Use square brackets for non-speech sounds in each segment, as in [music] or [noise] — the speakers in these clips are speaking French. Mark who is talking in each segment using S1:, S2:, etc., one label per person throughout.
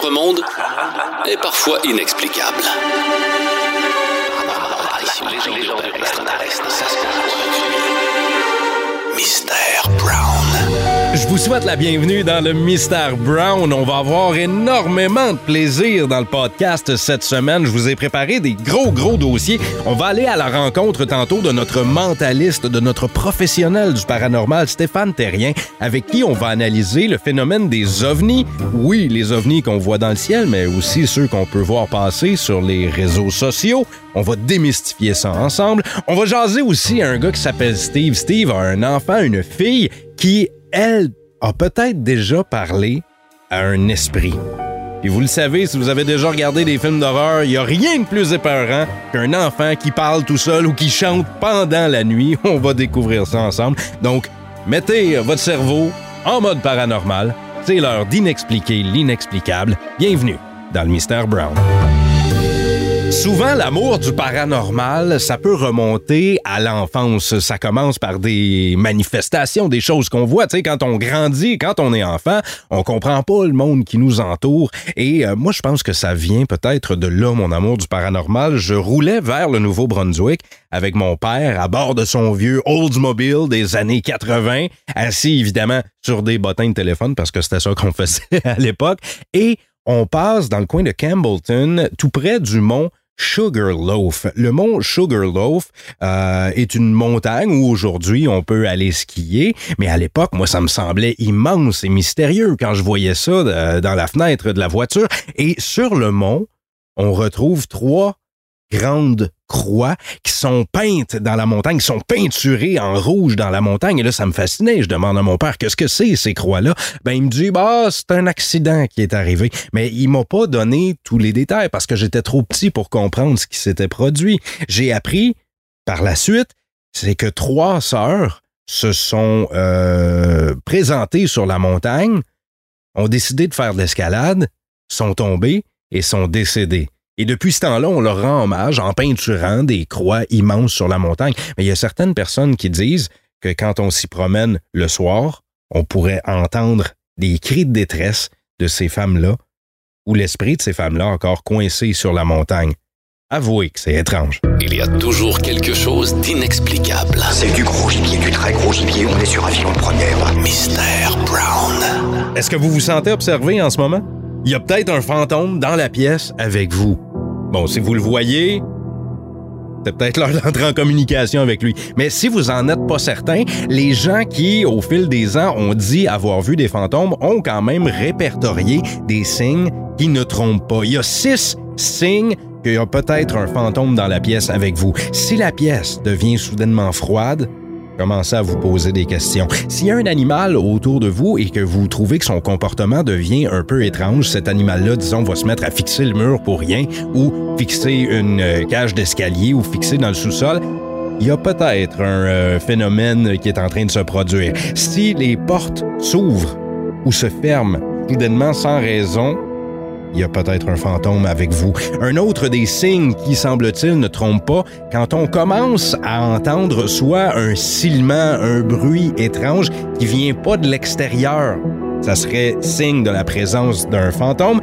S1: notre monde est parfois inexplicable. Mystère Brown.
S2: Je vous souhaite la bienvenue dans le Mystère Brown. On va avoir énormément de plaisir dans le podcast cette semaine. Je vous ai préparé des gros, gros dossiers. On va aller à la rencontre tantôt de notre mentaliste, de notre professionnel du paranormal, Stéphane Terrien, avec qui on va analyser le phénomène des ovnis. Oui, les ovnis qu'on voit dans le ciel, mais aussi ceux qu'on peut voir passer sur les réseaux sociaux. On va démystifier ça ensemble. On va jaser aussi un gars qui s'appelle Steve. Steve a un enfant, une fille qui elle a peut-être déjà parlé à un esprit. Et vous le savez, si vous avez déjà regardé des films d'horreur, il n'y a rien de plus épeurant qu'un enfant qui parle tout seul ou qui chante pendant la nuit. [laughs] On va découvrir ça ensemble. Donc, mettez votre cerveau en mode paranormal. C'est l'heure d'inexpliquer l'inexplicable. Bienvenue dans le Mystère Brown. Souvent, l'amour du paranormal, ça peut remonter à l'enfance. Ça commence par des manifestations, des choses qu'on voit. Tu sais, quand on grandit, quand on est enfant, on comprend pas le monde qui nous entoure. Et euh, moi, je pense que ça vient peut-être de là, mon amour du paranormal. Je roulais vers le Nouveau-Brunswick avec mon père à bord de son vieux Oldsmobile des années 80, assis évidemment sur des bottins de téléphone parce que c'était ça qu'on [laughs] faisait à l'époque. Et on passe dans le coin de Campbellton, tout près du mont Sugarloaf. Le mont Sugarloaf euh, est une montagne où aujourd'hui on peut aller skier, mais à l'époque, moi, ça me semblait immense et mystérieux quand je voyais ça euh, dans la fenêtre de la voiture. Et sur le mont, on retrouve trois grandes croix qui sont peintes dans la montagne, qui sont peinturées en rouge dans la montagne. Et là, ça me fascinait. Je demande à mon père, qu'est-ce que c'est, ces croix-là? Ben, il me dit, bah, c'est un accident qui est arrivé. Mais il m'a pas donné tous les détails parce que j'étais trop petit pour comprendre ce qui s'était produit. J'ai appris, par la suite, c'est que trois sœurs se sont euh, présentées sur la montagne, ont décidé de faire de l'escalade, sont tombées et sont décédées. Et depuis ce temps-là, on leur rend hommage en peinturant des croix immenses sur la montagne. Mais il y a certaines personnes qui disent que quand on s'y promène le soir, on pourrait entendre des cris de détresse de ces femmes-là ou l'esprit de ces femmes-là encore coincé sur la montagne. Avouez que c'est étrange.
S1: Il y a toujours quelque chose d'inexplicable.
S3: C'est du gros gibier, du très gros gibier. On est sur un filon de première.
S1: Mystère Brown.
S2: Est-ce que vous vous sentez observé en ce moment? Il y a peut-être un fantôme dans la pièce avec vous. Bon, si vous le voyez, c'est peut-être l'heure d'entrer en communication avec lui. Mais si vous en êtes pas certain, les gens qui, au fil des ans, ont dit avoir vu des fantômes ont quand même répertorié des signes qui ne trompent pas. Il y a six signes qu'il y a peut-être un fantôme dans la pièce avec vous. Si la pièce devient soudainement froide, commencez à vous poser des questions. S'il y a un animal autour de vous et que vous trouvez que son comportement devient un peu étrange, cet animal-là, disons, va se mettre à fixer le mur pour rien ou fixer une euh, cage d'escalier ou fixer dans le sous-sol, il y a peut-être un euh, phénomène qui est en train de se produire. Si les portes s'ouvrent ou se ferment soudainement sans raison, il y a peut-être un fantôme avec vous. Un autre des signes qui, semble-t-il, ne trompe pas, quand on commence à entendre soit un silement, un bruit étrange qui vient pas de l'extérieur, ça serait signe de la présence d'un fantôme.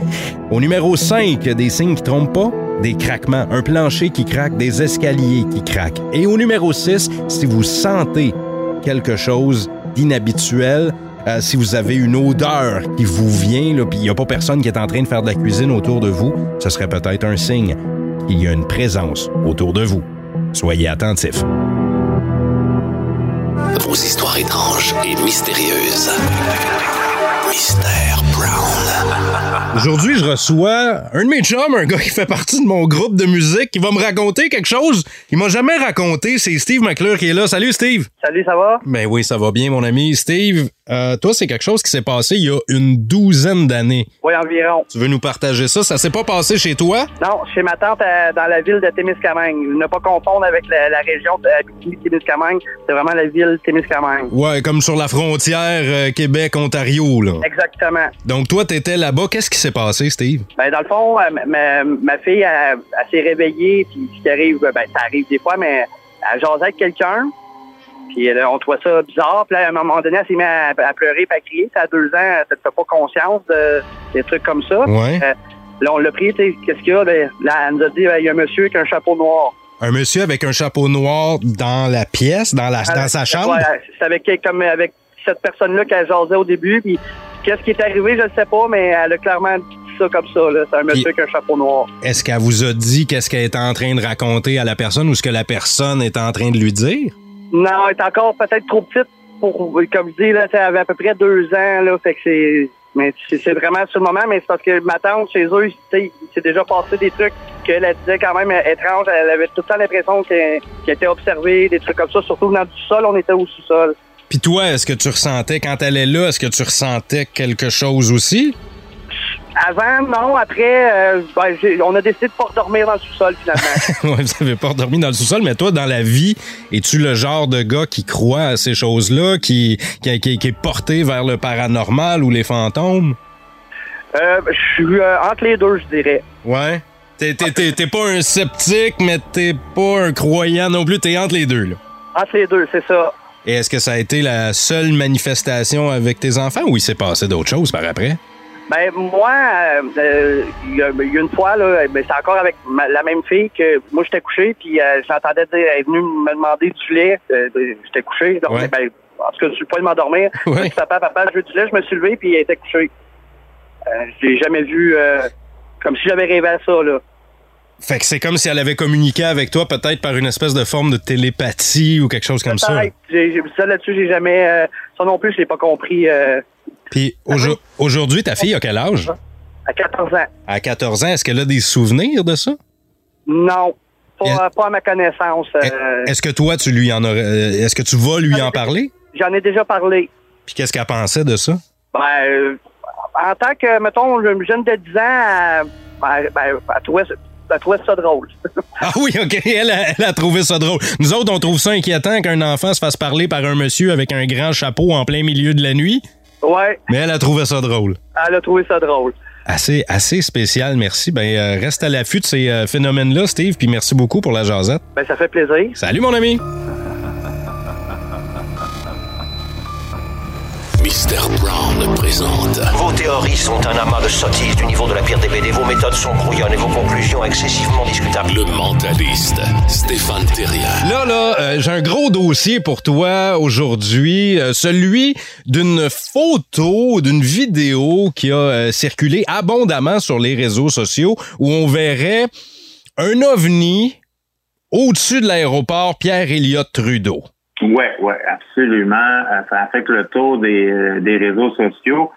S2: Au numéro 5, des signes qui trompent pas, des craquements, un plancher qui craque, des escaliers qui craquent. Et au numéro 6, si vous sentez quelque chose d'inhabituel, euh, si vous avez une odeur qui vous vient, puis il n'y a pas personne qui est en train de faire de la cuisine autour de vous, ce serait peut-être un signe qu'il y a une présence autour de vous. Soyez attentifs.
S1: Vos histoires étranges et mystérieuses. Mystère Brown.
S2: Aujourd'hui, je reçois un de mes chums, un gars qui fait partie de mon groupe de musique, qui va me raconter quelque chose qu'il m'a jamais raconté. C'est Steve McClure qui est là. Salut Steve.
S4: Salut, ça va?
S2: Ben oui, ça va bien, mon ami. Steve, euh, toi, c'est quelque chose qui s'est passé il y a une douzaine d'années.
S4: Oui, environ.
S2: Tu veux nous partager ça? Ça s'est pas passé chez toi?
S4: Non, chez ma tante euh, dans la ville de Témiscamingue. Ne pas confondre avec la, la région de Abitibi-Témiscamingue. C'est vraiment la ville de Témiscamingue.
S2: Ouais, comme sur la frontière euh, Québec-Ontario, là.
S4: Exactement.
S2: Donc, toi, t'étais là-bas. Qu'est-ce qui s'est passé, Steve?
S4: Ben, dans le fond, euh, ma, ma- ma fille, elle, elle s'est réveillée, puis ce qui arrive, ben, ça arrive des fois, mais elle jasait avec quelqu'un. Puis là, on trouvait ça bizarre. Puis là, à un moment donné, elle s'est mise à, à pleurer et à crier. Ça à deux ans, elle ne fait pas conscience de des trucs comme ça.
S2: Ouais.
S4: Euh, là, on l'a pris, tu sais, qu'est-ce qu'il y a? Ben, là, elle nous a dit, ben, il y a un monsieur avec un chapeau noir.
S2: Un monsieur avec un chapeau noir dans la pièce, dans, la, dans sa chambre?
S4: Ouais, c'est avec, comme avec cette personne-là qu'elle jasait au début. Puis qu'est-ce qui est arrivé, je ne sais pas, mais elle a clairement dit ça comme ça. C'est un monsieur
S2: Puis-
S4: avec un chapeau noir.
S2: Est-ce qu'elle vous a dit qu'est-ce qu'elle est en train de raconter à la personne ou ce que la personne est en train de lui dire?
S4: Non, elle est encore peut-être trop petite pour, comme je dis, là, elle avait à peu près deux ans, là, fait que c'est, mais c'est c'est vraiment sur le moment, mais c'est parce que ma tante, chez eux, s'est déjà passé des trucs qu'elle elle disait quand même étranges. Elle avait tout le temps l'impression qu'elle était observée, des trucs comme ça, surtout venant du sol, on était au sous-sol.
S2: Puis toi, est-ce que tu ressentais, quand elle est là, est-ce que tu ressentais quelque chose aussi?
S4: Avant, non, après, euh, ben, on a décidé de pas redormir dans le sous-sol, finalement. [laughs]
S2: Ouais, vous avez pas dormi dans le sous-sol, mais toi, dans la vie, es-tu le genre de gars qui croit à ces choses-là, qui, qui, qui- qui est porté vers le paranormal ou les fantômes?
S4: euh, je suis euh, entre les deux, je dirais.
S2: Ouais? T'es, t'es- t'es- t'es pas un sceptique, mais t'es pas un croyant non plus. T'es entre les deux, là.
S4: Entre les deux, c'est ça.
S2: Et est-ce que ça a été la seule manifestation avec tes enfants ou il s'est passé d'autres choses par après?
S4: Ben moi, euh, euh, il y, a il y a une fois là, ben, c'est encore avec ma- la même fille que moi j'étais couché, puis euh, j'entendais dire, elle est venue me demander du lait. Euh, j'étais couché, dormais,
S2: Ouais.
S4: ben, en tout cas, je suis pas de m'endormir. [laughs]
S2: Ouais.
S4: Papa, papa, je veux du lait. Je me suis levé, puis elle était couchée. Euh, je l'ai jamais vu euh, comme si j'avais rêvé à ça là.
S2: Fait que c'est comme si elle avait communiqué avec toi, peut-être par une espèce de forme de télépathie ou quelque chose comme ça.
S4: Ça là-dessus, j'ai jamais. euh, ça non plus, je l'ai pas compris.
S2: Puis aujo- aujourd'hui, ta fille a quel âge?
S4: à 14 ans.
S2: À 14 ans, est-ce qu'elle a des souvenirs de ça?
S4: Non, pas, à ma connaissance. euh,
S2: Est-ce que toi, tu lui en aurais. euh, Est-ce que tu vas lui en parler?
S4: J'en ai déjà parlé.
S2: Puis qu'est-ce qu'elle pensait de ça?
S4: Ben, euh, en tant que, mettons, jeune de 10 ans, elle, ben, ben, elle trouvait, elle trouvait ça drôle. [laughs]
S2: Ah oui, OK. Elle a, elle a trouvé ça drôle. Nous autres, on trouve ça inquiétant qu'un enfant se fasse parler par un monsieur avec un grand chapeau en plein milieu de la nuit.
S4: Ouais,
S2: Mais elle a trouvé ça drôle.
S4: elle a trouvé ça drôle.
S2: Assez, assez spécial, merci. Ben, euh, reste à l'affût de ces euh, phénomènes-là, Steve, puis merci beaucoup pour la jasette.
S4: Ben, ça fait plaisir.
S2: Salut, mon ami! [laughs]
S1: Mr. Brown présente
S3: Vos théories sont un amas de sottises du niveau de la pire des BD. Vos méthodes sont brouillonnes et vos conclusions excessivement discutables.
S1: le mentaliste Stéphane Thérien.
S2: Là, là, euh, j'ai un gros dossier pour toi aujourd'hui, euh, celui d'une photo, d'une vidéo qui a euh, circulé abondamment sur les réseaux sociaux où on verrait un ovni au-dessus de l'aéroport Pierre-Éliott Trudeau.
S5: Ouais, ouais, absolument. Euh, Ça a fait le tour des, euh, des réseaux sociaux.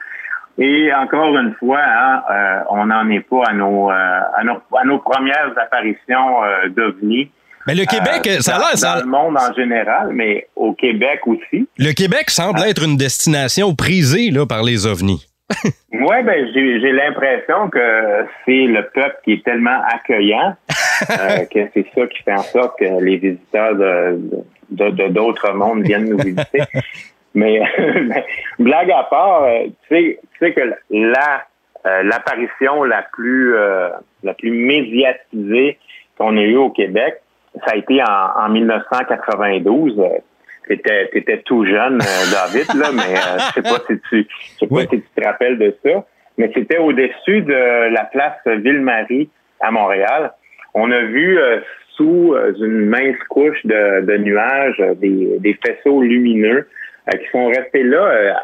S5: Et encore une fois, hein, euh, on n'en est pas à nos, euh, à nos, à nos premières apparitions euh, d'OVNI.
S2: Mais le Québec,
S5: Euh,
S2: ça a
S5: dans-
S2: l'air, ça-
S5: Dans le monde en général, mais au Québec aussi.
S2: le Québec semble être une destination prisée là, par les ovnis. [laughs]
S5: Ouais, ben j'ai j'ai l'impression que c'est le peuple qui est tellement accueillant [laughs] euh, que c'est ça qui fait en sorte que les visiteurs de de- de- d'autres mondes viennent nous visiter. [laughs] Mais [laughs] blague à part, euh, tu sais, tu sais que la euh, l'apparition la plus euh, la plus médiatisée qu'on a eue au Québec, ça a été en, en 1992. Euh, T'étais, t'étais tout jeune, euh, David, là, mais euh, je sais pas si tu, je sais pas
S2: Oui.
S5: si tu te rappelles de ça, mais c'était au-dessus de la place Ville-Marie à Montréal. On a vu euh, sous euh, une mince couche de, de nuages euh, des, des faisceaux lumineux euh, qui sont restés là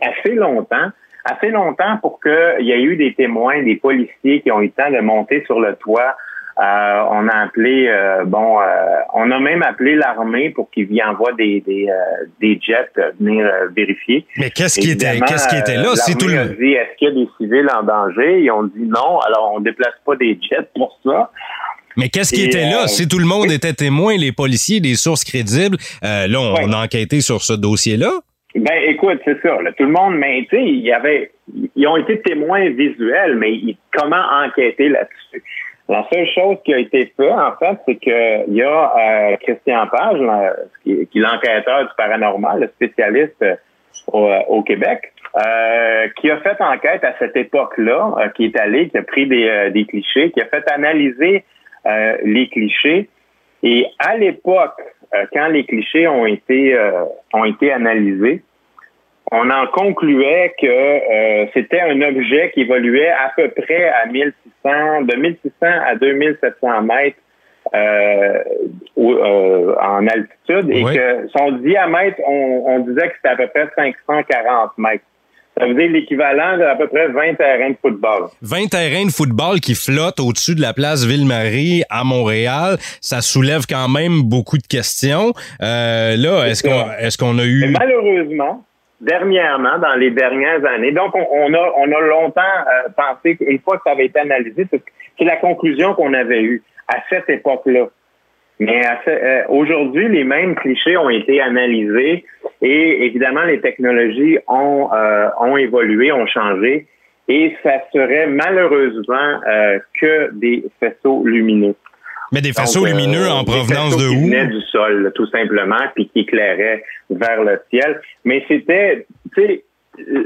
S5: assez longtemps, assez longtemps pour qu'il y ait eu des témoins, des policiers qui ont eu le temps de monter sur le toit. Euh, on a appelé, euh, bon, euh, on a même appelé l'armée pour qu'ils y envoient des, des, des jets venir vérifier.
S2: Mais qu'est-ce qui était,
S5: Évidemment,
S2: qu'est-ce qui était là? C'est tout le
S5: a dit, est-ce qu'il y a des civils en danger? Ils ont dit non, alors on déplace pas des jets pour ça.
S2: Mais qu'est-ce qui était là?
S5: euh,
S2: Si tout le monde était témoin, les policiers, des sources crédibles, euh, là, on, a enquêté sur ce dossier-là?
S5: Ben, écoute, c'est ça. là. tout le monde, mais tu sais, il y avait, ils ont été témoins visuels, mais ils- comment enquêter là-dessus? La seule chose qui a été faite, en fait, c'est que il y a euh, Christian Page, qui, qui est l'enquêteur du paranormal, le spécialiste euh, au, euh, au Québec, euh, qui a fait enquête à cette époque-là, euh, qui est allé, qui a pris des, euh, des clichés, qui a fait analyser euh, les clichés. Et à l'époque euh, quand les clichés ont été euh, ont été analysés, on en concluait que c'était un objet qui évoluait à peu près à 1600, de 1600 à 2700 mètres en altitude et que son diamètre, on, on disait que c'était à peu près 540 mètres. Ça veut dire l'équivalent d'à peu près 20 terrains de football.
S2: 20 terrains de football qui flottent au-dessus de la place Ville-Marie à Montréal. Ça soulève quand même beaucoup de questions. Euh, là, est-ce qu'on est qu'on a eu...
S5: Mais malheureusement, dernièrement, dans les dernières années, donc on, a, on a longtemps euh, pensé qu'une fois que ça avait été analysé, c'est la conclusion qu'on avait eue à cette époque-là. Mais euh, aujourd'hui, les mêmes clichés ont été analysés et évidemment, les technologies ont, euh, ont évolué, ont changé et ça serait malheureusement euh, que des faisceaux lumineux.
S2: Mais des faisceaux lumineux en provenance de où?
S5: Qui venaient du sol, tout simplement, puis qui éclairaient vers le ciel. Mais c'était, tu sais,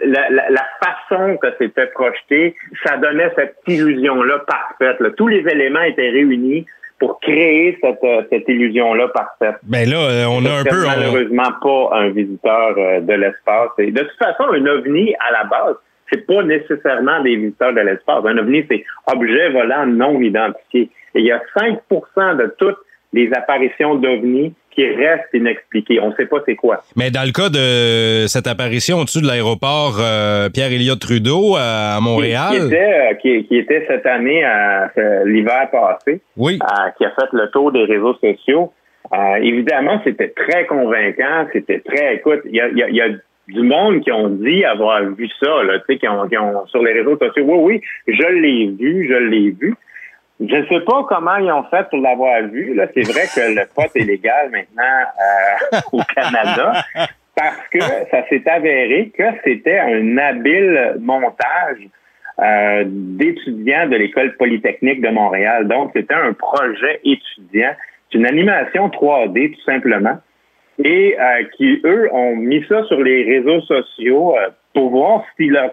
S5: la, la, la, façon que c'était projeté, ça donnait cette illusion-là parfaite. Là. Tous les éléments étaient réunis pour créer cette, euh, cette illusion-là parfaite.
S2: Ben là, euh, on a un peu...
S5: Malheureusement pas un visiteur euh, de l'espace. Et de toute façon, un ovni, à la base, c'est pas nécessairement des visiteurs de l'espace. Un ovni, c'est objet volant non identifié. Et il y a 5% de toutes les apparitions d'ovnis qui reste inexpliqué. On ne sait pas c'est quoi.
S2: Mais dans le cas de cette apparition au-dessus de l'aéroport euh, Pierre-Éliott Trudeau à Montréal.
S5: Qui, était, euh, qui, était cette année, euh, l'hiver passé,
S2: oui.
S5: qui a fait le tour des réseaux sociaux. évidemment, c'était très convaincant. C'était très. Écoute, il y a, y a du monde qui ont dit avoir vu ça, là, qui ont, qui ont sur les réseaux sociaux. Oui, oui, je l'ai vu, je l'ai vu. Je ne sais pas comment ils ont fait pour l'avoir vu. Là, c'est vrai que le pot est légal maintenant euh, [laughs] au Canada parce que ça s'est avéré que c'était un habile montage euh, d'étudiants de l'école polytechnique de Montréal. Donc, c'était un projet étudiant. C'est une animation 3D tout simplement. Et euh, qui, eux, ont mis ça sur les réseaux sociaux pour voir si leur,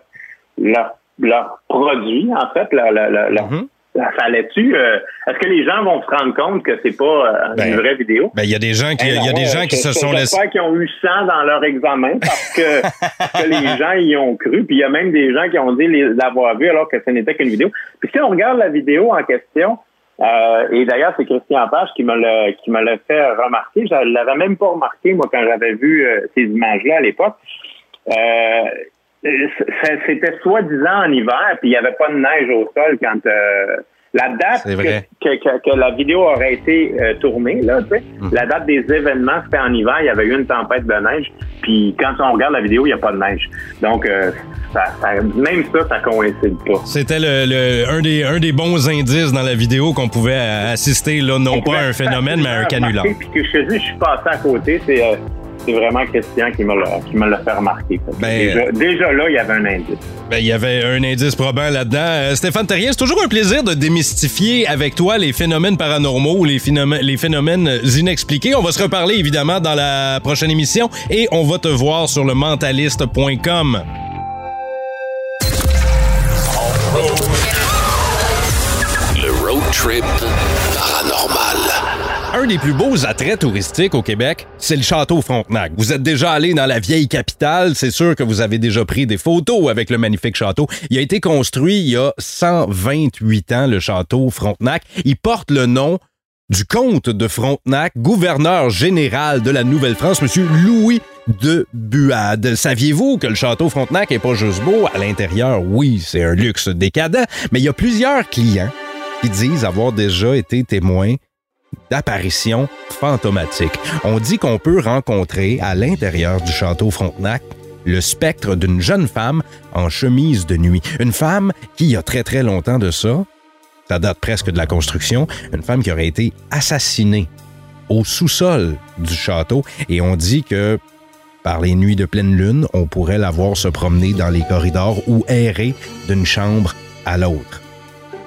S5: leur, leur produit, en fait, leur, leur, leur, mm-hmm ça allait-tu euh, Est-ce que les gens vont se rendre compte que c'est pas euh, une ben, vraie vidéo?
S2: Ben il y a des gens qui, il y a des gens qui se sont laissés.
S5: qui ont eu 100 dans leur examen parce que, les gens y ont cru. Puis il y a même des gens qui ont dit l'avoir vu alors que ce n'était qu'une vidéo. Puis si on regarde la vidéo en question, euh, et d'ailleurs c'est Christian Page qui me l'a qui me l'a fait remarquer. Je l'avais même pas remarqué moi quand j'avais vu ces images-là à l'époque. Euh, c'était soi-disant en hiver, puis il n'y avait pas de neige au sol quand euh, la date que, la vidéo aurait été euh, tournée, là, tu sais, hmm. la date des événements, c'était en hiver, il y avait eu une tempête de neige, puis quand on regarde la vidéo, il n'y a pas de neige. Donc, euh, ça, même ça, ça coïncide pas.
S2: C'était le, un, des, un des bons indices dans la vidéo qu'on pouvait assister, là, non pas à un phénomène, mais à un canular.
S5: Puis que je je suis passé à côté, c'est c'est vraiment Christian qui me l'a fait remarquer. Ben, déjà, là, il y avait un indice.
S2: Ben, il y avait un indice probant là-dedans. Euh, Stéphane Terrien, c'est toujours un plaisir de démystifier avec toi les phénomènes paranormaux ou les phénomènes, les phénomènes inexpliqués. On va se reparler évidemment dans la prochaine émission et on va te voir sur le mentaliste.com.
S1: Le road trip.
S2: Un des plus beaux attraits touristiques au Québec, c'est le château Frontenac. Vous êtes déjà allé dans la vieille capitale, c'est sûr que vous avez déjà pris des photos avec le magnifique château. Il a été construit il y a 128 ans, le château Frontenac. Il porte le nom du comte de Frontenac, gouverneur général de la Nouvelle-France, monsieur Louis de Buade. Saviez-vous que le château Frontenac est pas juste beau? À l'intérieur, oui, c'est un luxe décadent, mais il y a plusieurs clients qui disent avoir déjà été témoins d'apparitions fantomatiques. On dit qu'on peut rencontrer à l'intérieur du château Frontenac le spectre d'une jeune femme en chemise de nuit. Une femme qui, il y a très très longtemps de ça, ça date presque de la construction, une femme qui aurait été assassinée au sous-sol du château et on dit que par les nuits de pleine lune, on pourrait la voir se promener dans les corridors ou errer d'une chambre à l'autre.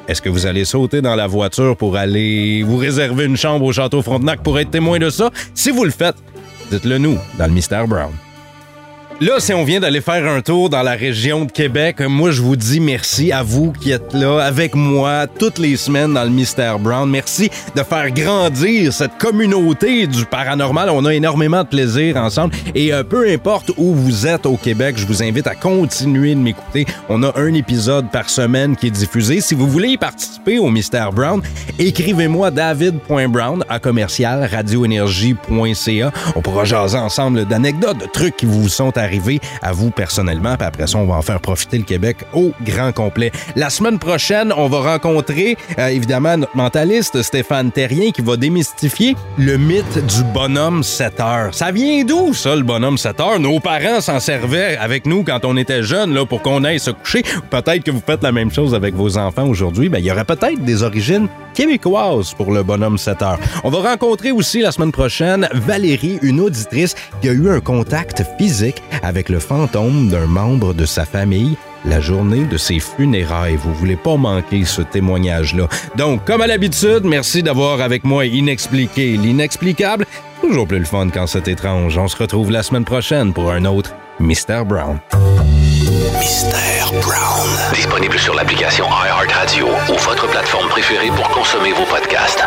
S2: Est-ce que vous allez sauter dans la voiture pour aller vous réserver une chambre au Château Frontenac pour être témoin de ça? Si vous le faites, dites-le nous dans le Mystère Brown. Là, si on vient d'aller faire un tour dans la région de Québec, moi, je vous dis merci à vous qui êtes là avec moi toutes les semaines dans le Mystère Brown. Merci de faire grandir cette communauté du paranormal. On a énormément de plaisir ensemble. Et euh, peu importe où vous êtes au Québec, je vous invite à continuer de m'écouter. On a un épisode par semaine qui est diffusé. Si vous voulez y participer au Mystère Brown, écrivez-moi david.brown à commercial radioénergie.ca. On pourra jaser ensemble d'anecdotes, de trucs qui vous sont arrivés à vous personnellement. Puis après ça, on va en faire profiter le Québec au grand complet. La semaine prochaine, on va rencontrer euh, évidemment notre mentaliste Stéphane Terrien qui va démystifier le mythe du bonhomme 7 heures. Ça vient d'où ça, le bonhomme 7 heures? Nos parents s'en servaient avec nous quand on était jeunes là, pour qu'on aille se coucher. Peut-être que vous faites la même chose avec vos enfants aujourd'hui. Ben, il y aurait peut-être des origines québécoise pour le bonhomme 7 heures. On va rencontrer aussi la semaine prochaine Valérie, une auditrice qui a eu un contact physique avec le fantôme d'un membre de sa famille la journée de ses funérailles. Vous voulez pas manquer ce témoignage-là. Donc, comme à l'habitude, merci d'avoir avec moi inexpliqué l'inexplicable. Toujours plus le fun quand c'est étrange. On se retrouve la semaine prochaine pour un autre Mystère Brown.
S1: Mystère Brown. Disponible sur l'application iHeartRadio ou votre plateforme préférée pour consommer vos podcasts.